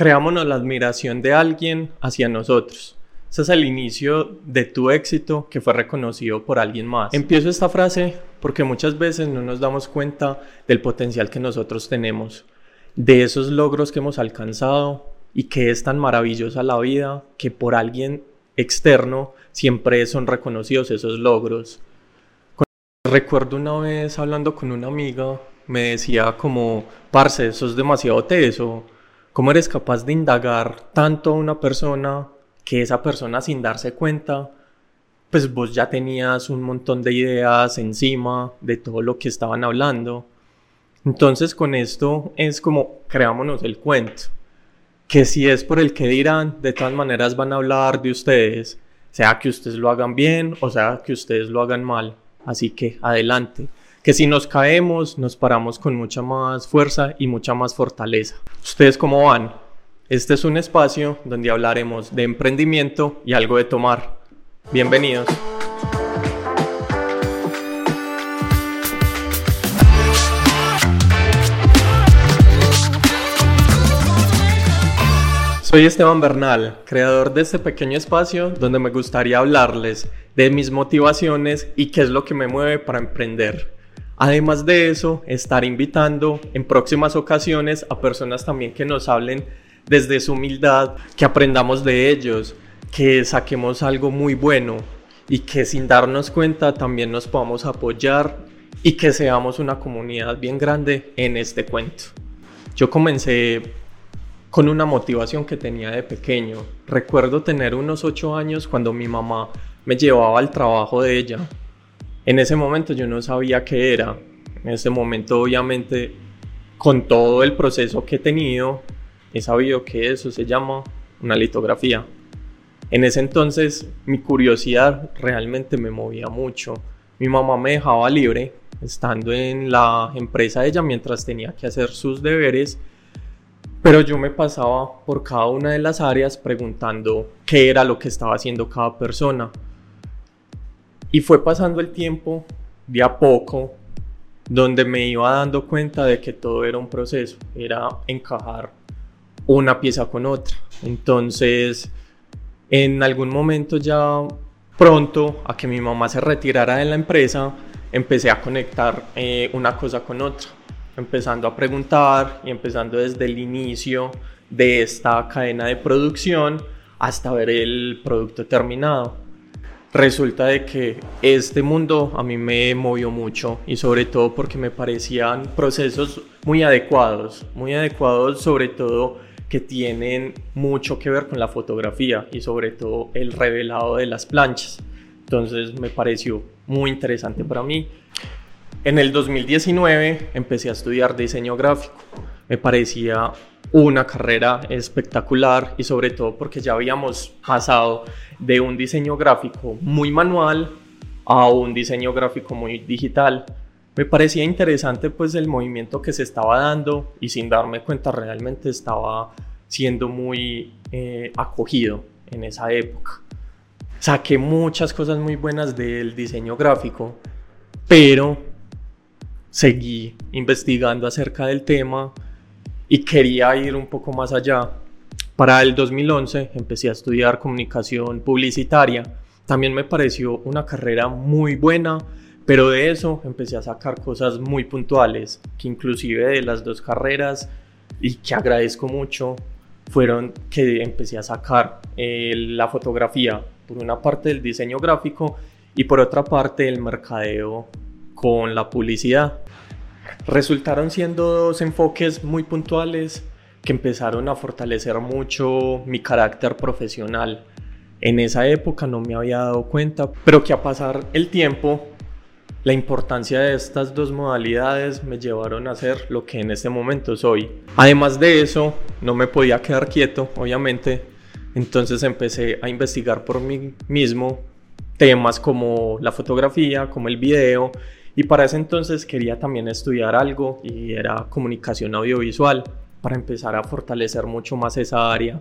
creámonos la admiración de alguien hacia nosotros. Ese es el inicio de tu éxito que fue reconocido por alguien más. Empiezo esta frase porque muchas veces no nos damos cuenta del potencial que nosotros tenemos, de esos logros que hemos alcanzado y que es tan maravillosa la vida que por alguien externo siempre son reconocidos esos logros. Recuerdo una vez hablando con una amiga, me decía como, parce, sos demasiado teso, ¿cómo eres capaz de indagar tanto a una persona que esa persona sin darse cuenta, pues vos ya tenías un montón de ideas encima de todo lo que estaban hablando? Entonces con esto es como creámonos el cuento que si es por el que dirán, de todas maneras van a hablar de ustedes, sea que ustedes lo hagan bien o sea que ustedes lo hagan mal. Así que adelante. Que si nos caemos, nos paramos con mucha más fuerza y mucha más fortaleza. ¿Ustedes cómo van? Este es un espacio donde hablaremos de emprendimiento y algo de tomar. Bienvenidos. Soy Esteban Bernal, creador de este pequeño espacio donde me gustaría hablarles de mis motivaciones y qué es lo que me mueve para emprender. Además de eso, estar invitando en próximas ocasiones a personas también que nos hablen desde su humildad, que aprendamos de ellos, que saquemos algo muy bueno y que sin darnos cuenta también nos podamos apoyar y que seamos una comunidad bien grande en este cuento. Yo comencé con una motivación que tenía de pequeño. Recuerdo tener unos 8 años cuando mi mamá me llevaba al trabajo de ella. En ese momento yo no sabía qué era. En ese momento obviamente con todo el proceso que he tenido he sabido que eso se llama una litografía. En ese entonces mi curiosidad realmente me movía mucho. Mi mamá me dejaba libre estando en la empresa de ella mientras tenía que hacer sus deberes pero yo me pasaba por cada una de las áreas preguntando qué era lo que estaba haciendo cada persona. Y fue pasando el tiempo de a poco donde me iba dando cuenta de que todo era un proceso, era encajar una pieza con otra. Entonces, en algún momento ya pronto a que mi mamá se retirara de la empresa, empecé a conectar eh, una cosa con otra empezando a preguntar y empezando desde el inicio de esta cadena de producción hasta ver el producto terminado. Resulta de que este mundo a mí me movió mucho y sobre todo porque me parecían procesos muy adecuados, muy adecuados sobre todo que tienen mucho que ver con la fotografía y sobre todo el revelado de las planchas. Entonces me pareció muy interesante para mí en el 2019 empecé a estudiar diseño gráfico. Me parecía una carrera espectacular y sobre todo porque ya habíamos pasado de un diseño gráfico muy manual a un diseño gráfico muy digital. Me parecía interesante pues el movimiento que se estaba dando y sin darme cuenta realmente estaba siendo muy eh, acogido en esa época. Saqué muchas cosas muy buenas del diseño gráfico, pero seguí investigando acerca del tema y quería ir un poco más allá. Para el 2011 empecé a estudiar comunicación publicitaria. También me pareció una carrera muy buena, pero de eso empecé a sacar cosas muy puntuales, que inclusive de las dos carreras y que agradezco mucho, fueron que empecé a sacar eh, la fotografía, por una parte del diseño gráfico y por otra parte el mercadeo con la publicidad. Resultaron siendo dos enfoques muy puntuales que empezaron a fortalecer mucho mi carácter profesional. En esa época no me había dado cuenta, pero que a pasar el tiempo, la importancia de estas dos modalidades me llevaron a ser lo que en este momento soy. Además de eso, no me podía quedar quieto, obviamente, entonces empecé a investigar por mí mismo temas como la fotografía, como el video y para ese entonces quería también estudiar algo y era comunicación audiovisual para empezar a fortalecer mucho más esa área.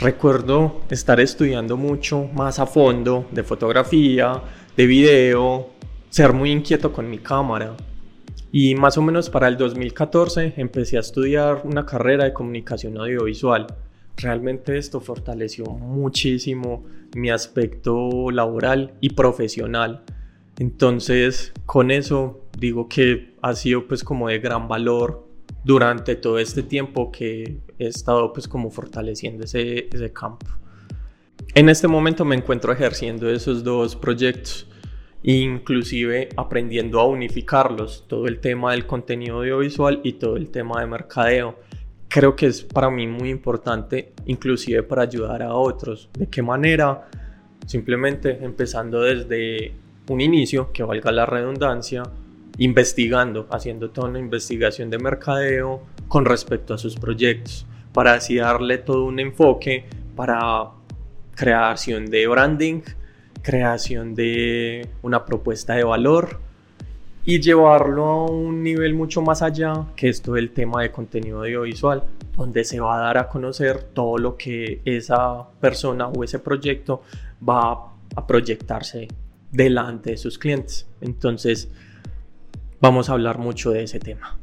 Recuerdo estar estudiando mucho más a fondo de fotografía, de video, ser muy inquieto con mi cámara. Y más o menos para el 2014 empecé a estudiar una carrera de comunicación audiovisual. Realmente esto fortaleció muchísimo mi aspecto laboral y profesional. Entonces, con eso digo que ha sido pues como de gran valor durante todo este tiempo que he estado pues como fortaleciendo ese, ese campo. En este momento me encuentro ejerciendo esos dos proyectos, inclusive aprendiendo a unificarlos, todo el tema del contenido audiovisual y todo el tema de mercadeo. Creo que es para mí muy importante, inclusive para ayudar a otros. ¿De qué manera? Simplemente empezando desde un inicio, que valga la redundancia, investigando, haciendo toda una investigación de mercadeo con respecto a sus proyectos, para así darle todo un enfoque para creación de branding, creación de una propuesta de valor y llevarlo a un nivel mucho más allá que es todo el tema de contenido audiovisual, donde se va a dar a conocer todo lo que esa persona o ese proyecto va a proyectarse delante de sus clientes. Entonces, vamos a hablar mucho de ese tema.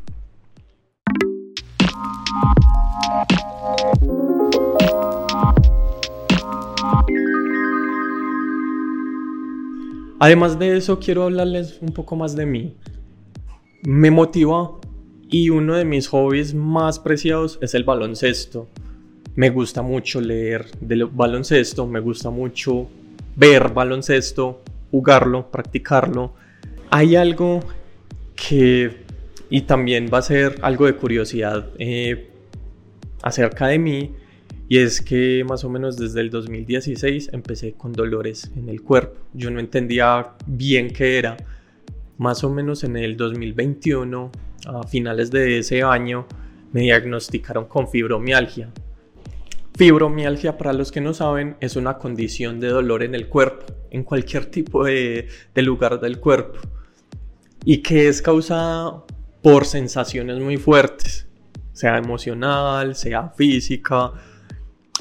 Además de eso, quiero hablarles un poco más de mí. Me motiva y uno de mis hobbies más preciados es el baloncesto. Me gusta mucho leer baloncesto, me gusta mucho ver baloncesto, jugarlo, practicarlo. Hay algo que, y también va a ser algo de curiosidad eh, acerca de mí, y es que más o menos desde el 2016 empecé con dolores en el cuerpo. Yo no entendía bien qué era. Más o menos en el 2021, a finales de ese año, me diagnosticaron con fibromialgia. Fibromialgia, para los que no saben, es una condición de dolor en el cuerpo, en cualquier tipo de, lugar del cuerpo, y que es causada por sensaciones muy fuertes, sea emocional, sea física,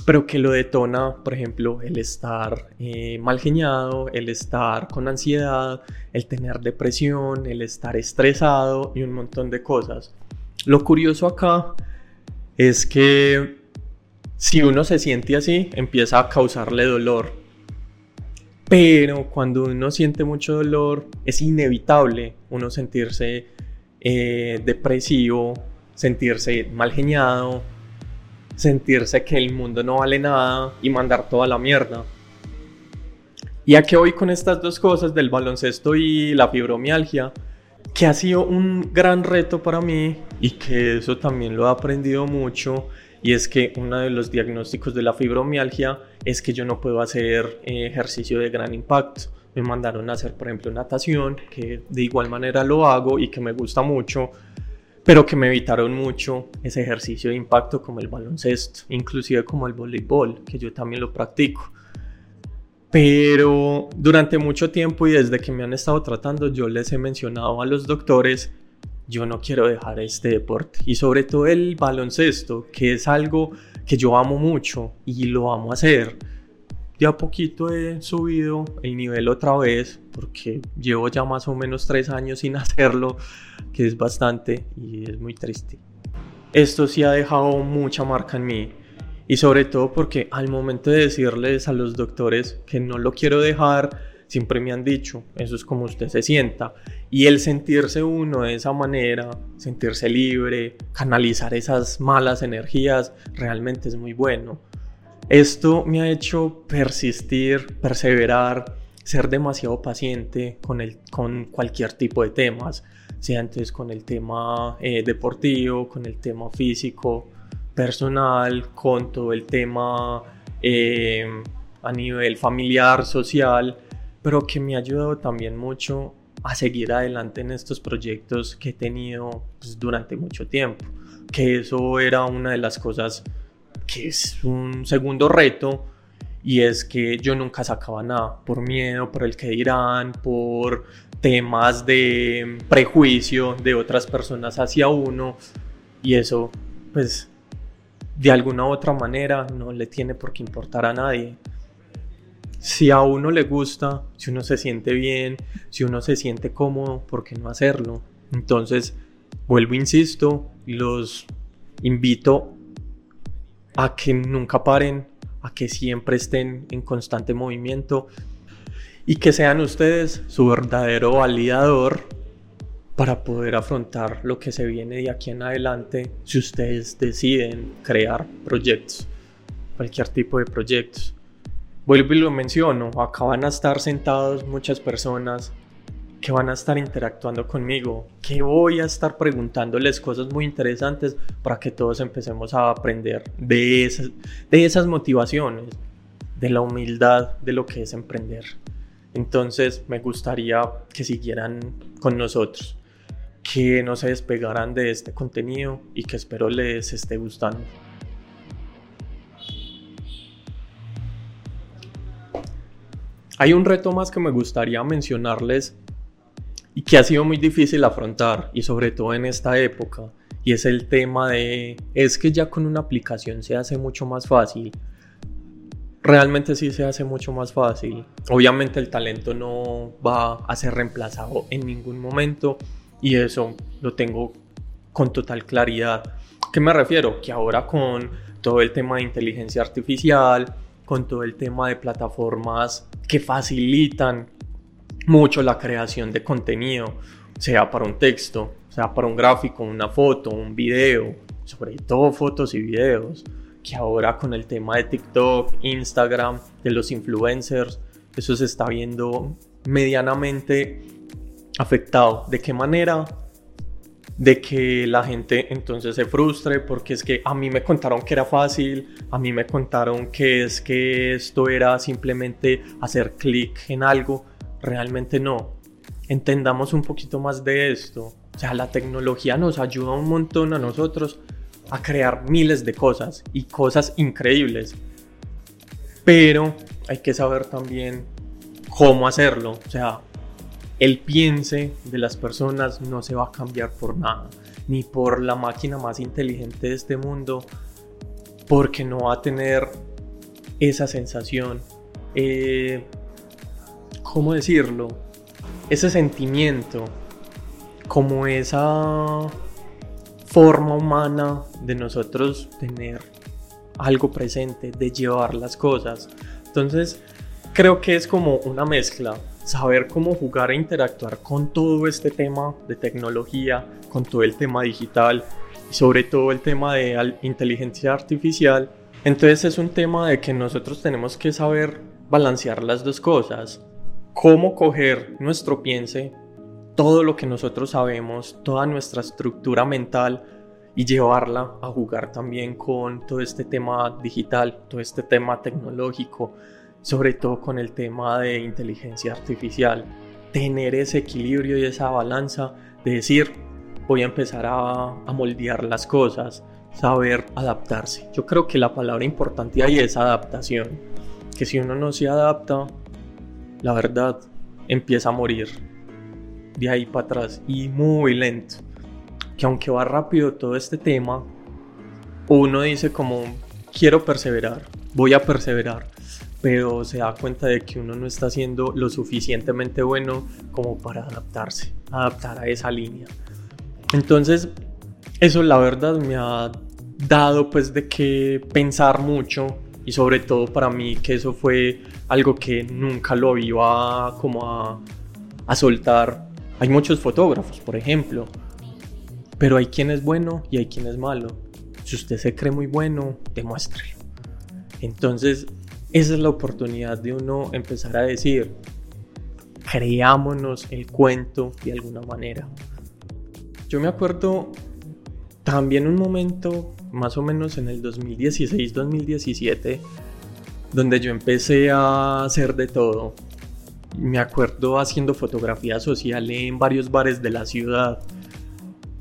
pero que lo detona, por ejemplo, el estar eh, mal geniado, el estar con ansiedad, el tener depresión, el estar estresado y un montón de cosas. Lo curioso acá es que si uno se siente así, empieza a causarle dolor. Pero cuando uno siente mucho dolor, es inevitable uno sentirse eh, depresivo, sentirse mal geniado, sentirse que el mundo no vale nada y mandar toda la mierda. Y a voy con estas dos cosas del baloncesto y la fibromialgia, que ha sido un gran reto para mí y que eso también lo he aprendido mucho. Y es que uno de los diagnósticos de la fibromialgia es que yo no puedo hacer eh, ejercicio de gran impacto. Me mandaron a hacer, por ejemplo, natación, que de igual manera lo hago y que me gusta mucho, pero que me evitaron mucho ese ejercicio de impacto como el baloncesto, inclusive como el voleibol, que yo también lo practico. Pero durante mucho tiempo y desde que me han estado tratando, yo les he mencionado a los doctores, yo no quiero dejar este deporte. Y sobre todo el baloncesto, que es algo que yo amo mucho y lo amo hacer de a poquito he subido el nivel otra vez porque llevo ya más o menos tres años sin hacerlo, que es bastante y es muy triste. Esto sí ha dejado mucha marca en mí y sobre todo porque al momento de decirles a los doctores que no lo quiero dejar, siempre me han dicho, eso es como usted se sienta. Y el sentirse uno de esa manera, sentirse libre, canalizar esas malas energías, realmente es muy bueno. Esto me ha hecho persistir, perseverar, ser demasiado paciente con, el, con cualquier tipo de temas, sea antes con el tema eh, deportivo, con el tema físico, personal, con todo el tema eh, a nivel familiar, social, pero que me ha ayudado también mucho a seguir adelante en estos proyectos que he tenido pues, durante mucho tiempo, que eso era una de las cosas que es un segundo reto y es que yo nunca sacaba nada por miedo, por el que dirán, por temas de prejuicio de otras personas hacia uno y eso pues de alguna u otra manera no le tiene por qué importar a nadie. Si a uno le gusta, si uno se siente bien, si uno se siente cómodo, ¿por qué no hacerlo? Entonces, vuelvo, insisto, los invito a que nunca paren, a que siempre estén en constante movimiento y que sean ustedes su verdadero validador para poder afrontar lo que se viene de aquí en adelante si ustedes deciden crear proyectos, cualquier tipo de proyectos. Vuelvo y lo menciono, acá van a estar sentados muchas personas que van a estar interactuando conmigo, que voy a estar preguntándoles cosas muy interesantes para que todos empecemos a aprender de esas, de esas motivaciones, de la humildad de lo que es emprender. Entonces me gustaría que siguieran con nosotros, que no se despegaran de este contenido y que espero les esté gustando. Hay un reto más que me gustaría mencionarles y que ha sido muy difícil afrontar y sobre todo en esta época y es el tema de es que ya con una aplicación se hace mucho más fácil realmente sí se hace mucho más fácil obviamente el talento no va a ser reemplazado en ningún momento y eso lo tengo con total claridad. ¿qué me refiero? que ahora con todo el tema de inteligencia artificial con todo el tema de plataformas que facilitan mucho la creación de contenido, sea para un texto, sea para un gráfico, una foto, un video, sobre todo fotos y videos, que ahora con el tema de TikTok, Instagram, de los influencers, eso se está viendo medianamente afectado. ¿De qué manera? De que la gente entonces se frustre porque es que a mí me contaron que era fácil, a mí me contaron que es que esto era simplemente hacer clic en algo realmente no. Entendamos un poquito más de esto. O sea, la tecnología nos ayuda un montón a nosotros a crear miles de cosas y cosas increíbles. Pero hay que saber también cómo hacerlo. O sea, el piense de las personas no se va a cambiar por nada, ni por la máquina más inteligente de este mundo, porque no va a tener esa sensación. Eh, ¿cómo decirlo? Ese sentimiento, como esa forma humana de nosotros tener algo presente, de llevar las cosas. Entonces, creo que es como una mezcla, saber cómo jugar e interactuar con todo este tema de tecnología, con todo el tema digital y sobre todo el tema de inteligencia artificial. Entonces es un tema de que nosotros tenemos que saber balancear las dos cosas cómo coger nuestro piense, todo lo que nosotros sabemos, toda nuestra estructura mental y llevarla a jugar también con todo este tema digital, todo este tema tecnológico, sobre todo con el tema de inteligencia artificial. Tener ese equilibrio y esa balanza de decir, voy a empezar a, moldear las cosas, saber adaptarse. Yo creo que la palabra importante ahí es adaptación. Que si uno no se adapta, la verdad, empieza a morir de ahí para atrás y muy lento. Que aunque va rápido todo este tema, uno dice como, quiero perseverar, voy a perseverar, pero se da cuenta de que uno no está siendo lo suficientemente bueno como para adaptarse, adaptar a esa línea. Entonces, eso la verdad me ha dado pues de que pensar mucho y sobre todo para mí que eso fue algo que nunca lo iba como a, a soltar. Hay muchos fotógrafos, por ejemplo, pero hay quien es bueno y hay quien es malo. Si usted se cree muy bueno, demuéstrelo. Entonces, esa es la oportunidad de uno empezar a decir, creámonos el cuento de alguna manera. Yo me acuerdo también un momento más o menos en el 2016-2017, donde yo empecé a hacer de todo. Me acuerdo haciendo fotografía social en varios bares de la ciudad.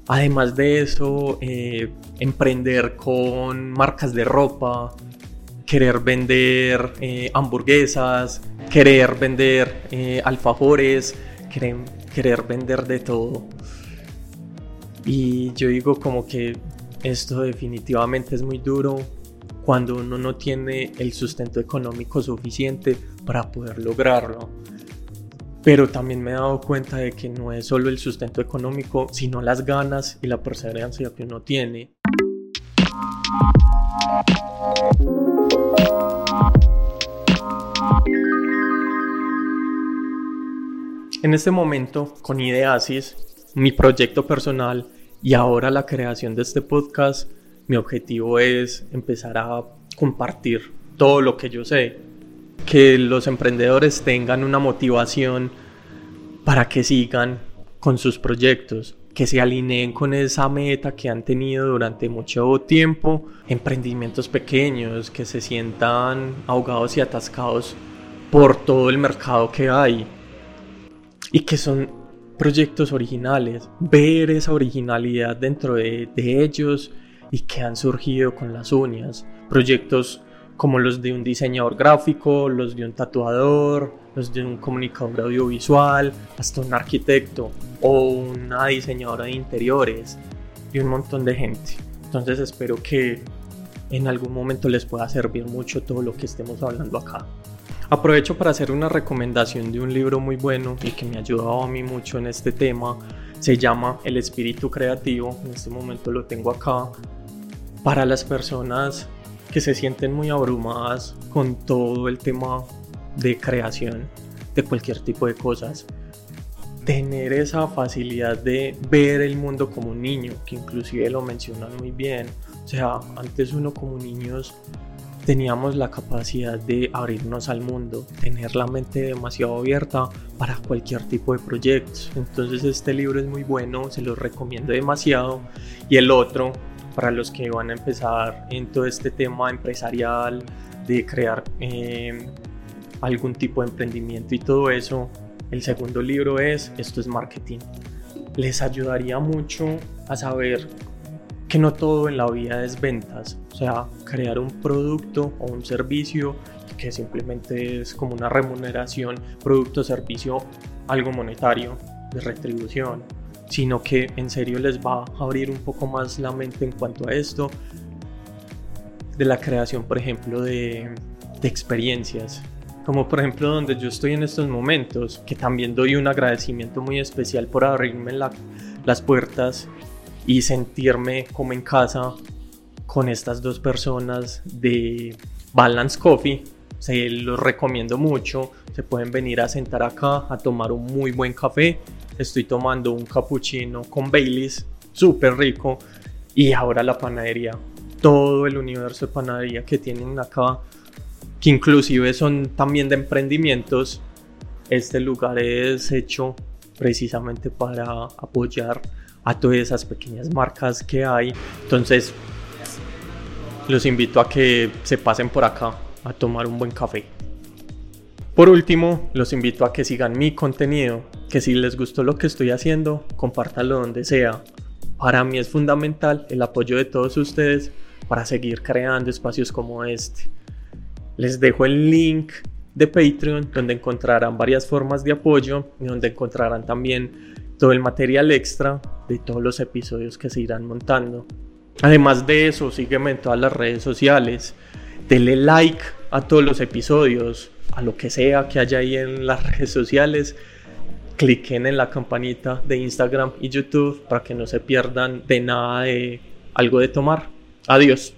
Además de eso, eh, emprender con marcas de ropa, querer vender eh, hamburguesas, querer vender eh, alfajores, querer, querer vender de todo. Y yo digo como que esto definitivamente es muy duro cuando uno no tiene el sustento económico suficiente para poder lograrlo. pero también me he dado cuenta de que no es solo el sustento económico, sino las ganas y la perseverancia que uno tiene. En este momento, con Ideasis, mi proyecto personal y ahora la creación de este podcast, mi objetivo es empezar a compartir todo lo que yo sé, que los emprendedores tengan una motivación para que sigan con sus proyectos, que se alineen con esa meta que han tenido durante mucho tiempo, emprendimientos pequeños, que se sientan ahogados y atascados por todo el mercado que hay y que son proyectos originales, ver esa originalidad dentro de, ellos y que han surgido con las uñas, proyectos como los de un diseñador gráfico, los de un tatuador, los de un comunicador audiovisual, hasta un arquitecto o una diseñadora de interiores y un montón de gente. Entonces espero que en algún momento les pueda servir mucho todo lo que estemos hablando acá. Aprovecho para hacer una recomendación de un libro muy bueno y que me ha ayudado a mí mucho en este tema. Se llama El espíritu creativo. En este momento lo tengo acá. Para las personas que se sienten muy abrumadas con todo el tema de creación de cualquier tipo de cosas. Tener esa facilidad de ver el mundo como un niño, que inclusive lo mencionan muy bien. O sea, antes uno como niños teníamos la capacidad de abrirnos al mundo, tener la mente demasiado abierta para cualquier tipo de proyectos. Entonces este libro es muy bueno, se lo recomiendo demasiado. Y el otro, para los que van a empezar en todo este tema empresarial, de crear eh, algún tipo de emprendimiento y todo eso, el segundo libro es Esto es Marketing. Les ayudaría mucho a saber que no todo en la vida es ventas, o sea, crear un producto o un servicio que simplemente es como una remuneración, producto, servicio, algo monetario, de retribución, sino que en serio les va a abrir un poco más la mente en cuanto a esto, de la creación, por ejemplo, de, experiencias, como por ejemplo donde yo estoy en estos momentos, que también doy un agradecimiento muy especial por abrirme las puertas y sentirme como en casa con estas dos personas de Balance Coffee. Se los recomiendo mucho. Se pueden venir a sentar acá a tomar un muy buen café. Estoy tomando un cappuccino con Baileys, súper rico. Y ahora la panadería. Todo el universo de panadería que tienen acá, que inclusive son también de emprendimientos. Este lugar es hecho precisamente para apoyar a todas esas pequeñas marcas que hay. Entonces, los invito a que se pasen por acá a tomar un buen café. Por último, los invito a que sigan mi contenido, que si les gustó lo que estoy haciendo, compártanlo donde sea. Para mí es fundamental el apoyo de todos ustedes para seguir creando espacios como este. Les dejo el link de Patreon donde encontrarán varias formas de apoyo y donde encontrarán también todo el material extra de todos los episodios que se irán montando. Además de eso, sígueme en todas las redes sociales, denle like a todos los episodios, a lo que sea que haya ahí en las redes sociales. Cliquen en la campanita de Instagram y YouTube para que no se pierdan de nada de algo de tomar. Adiós.